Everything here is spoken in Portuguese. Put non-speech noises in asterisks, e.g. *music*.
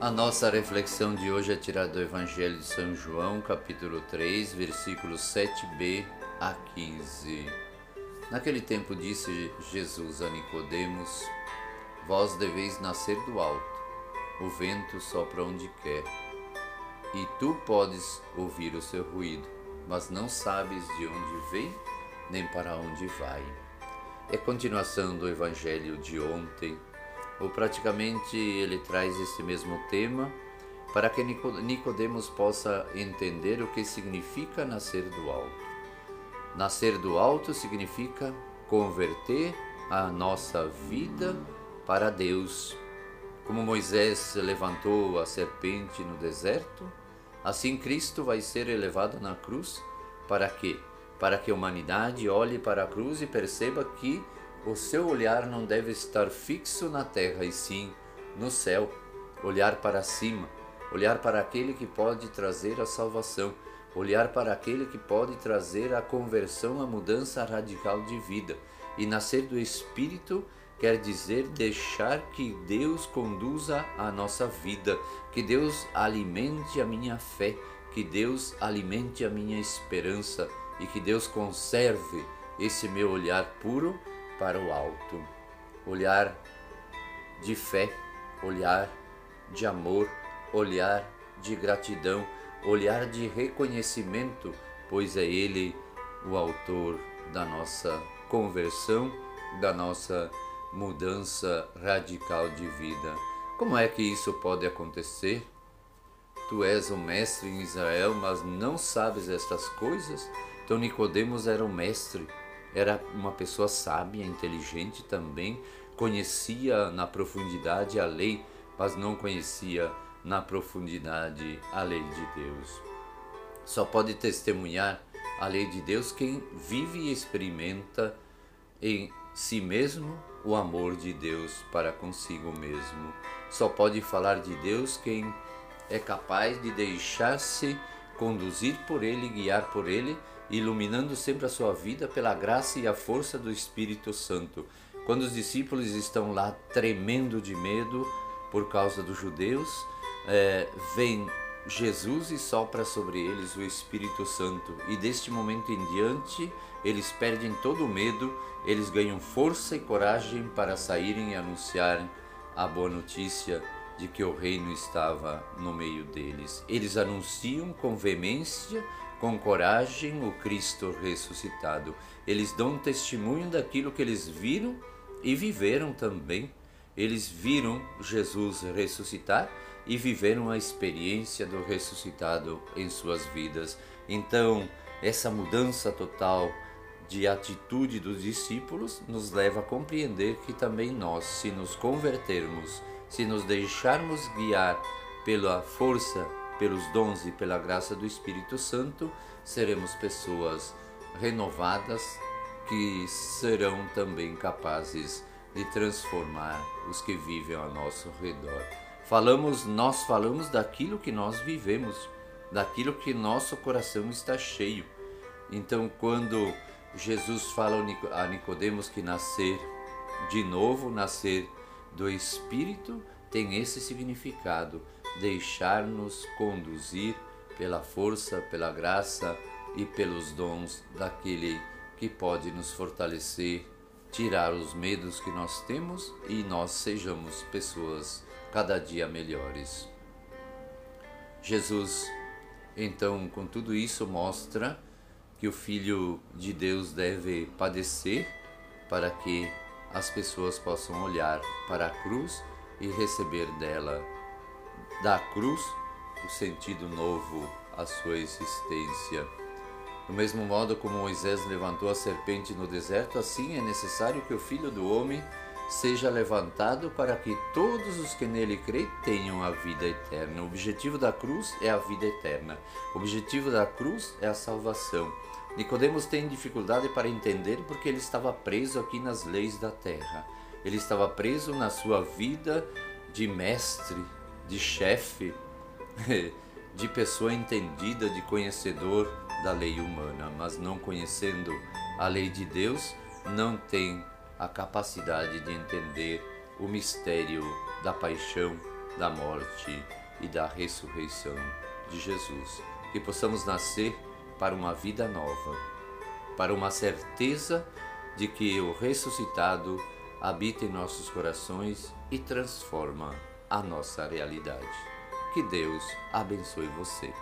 A nossa reflexão de hoje é tirada do Evangelho de São João, capítulo 3, versículos 7b a 15. Naquele tempo disse Jesus a Nicodemos: Vós deveis nascer do alto. O vento sopra onde quer, e tu podes ouvir o seu ruído, mas não sabes de onde vem nem para onde vai. É continuação do Evangelho de ontem ou praticamente ele traz esse mesmo tema para que Nicodemos possa entender o que significa nascer do alto. Nascer do alto significa converter a nossa vida para Deus. Como Moisés levantou a serpente no deserto, assim Cristo vai ser elevado na cruz para quê? Para que a humanidade olhe para a cruz e perceba que o seu olhar não deve estar fixo na terra, e sim no céu. Olhar para cima, olhar para aquele que pode trazer a salvação, olhar para aquele que pode trazer a conversão, a mudança radical de vida. E nascer do Espírito quer dizer deixar que Deus conduza a nossa vida, que Deus alimente a minha fé, que Deus alimente a minha esperança e que Deus conserve esse meu olhar puro para o alto, olhar de fé, olhar de amor, olhar de gratidão, olhar de reconhecimento, pois é Ele o autor da nossa conversão, da nossa mudança radical de vida. Como é que isso pode acontecer? Tu és o mestre em Israel, mas não sabes estas coisas? Então Nicodemos era o mestre era uma pessoa sábia, inteligente também, conhecia na profundidade a lei, mas não conhecia na profundidade a lei de Deus. Só pode testemunhar a lei de Deus quem vive e experimenta em si mesmo o amor de Deus para consigo mesmo. Só pode falar de Deus quem é capaz de deixar-se conduzir por Ele, guiar por Ele iluminando sempre a sua vida pela graça e a força do Espírito Santo. Quando os discípulos estão lá tremendo de medo por causa dos judeus, é, vem Jesus e sopra sobre eles o Espírito Santo, e deste momento em diante eles perdem todo o medo, eles ganham força e coragem para saírem e anunciarem a boa notícia de que o reino estava no meio deles. Eles anunciam com veemência com coragem o Cristo ressuscitado. Eles dão testemunho daquilo que eles viram e viveram também. Eles viram Jesus ressuscitar e viveram a experiência do ressuscitado em suas vidas. Então, essa mudança total de atitude dos discípulos nos leva a compreender que também nós, se nos convertermos, se nos deixarmos guiar pela força pelos dons e pela graça do Espírito Santo, seremos pessoas renovadas que serão também capazes de transformar os que vivem ao nosso redor. Falamos, nós falamos daquilo que nós vivemos, daquilo que nosso coração está cheio. Então, quando Jesus fala a Nicodemos que nascer de novo, nascer do Espírito, tem esse significado deixar-nos conduzir pela força, pela graça e pelos dons daquele que pode nos fortalecer, tirar os medos que nós temos e nós sejamos pessoas cada dia melhores. Jesus, então, com tudo isso, mostra que o Filho de Deus deve padecer para que as pessoas possam olhar para a cruz e receber dela da cruz o sentido novo à sua existência. Do mesmo modo como Moisés levantou a serpente no deserto, assim é necessário que o Filho do Homem seja levantado para que todos os que nele creem tenham a vida eterna. O objetivo da cruz é a vida eterna. O objetivo da cruz é a salvação. Nicodemos tem dificuldade para entender porque ele estava preso aqui nas leis da terra. Ele estava preso na sua vida de mestre, de chefe, *laughs* de pessoa entendida, de conhecedor da lei humana, mas não conhecendo a lei de Deus, não tem a capacidade de entender o mistério da paixão, da morte e da ressurreição de Jesus. Que possamos nascer para uma vida nova, para uma certeza de que o ressuscitado habita em nossos corações e transforma a nossa realidade. Que Deus abençoe você.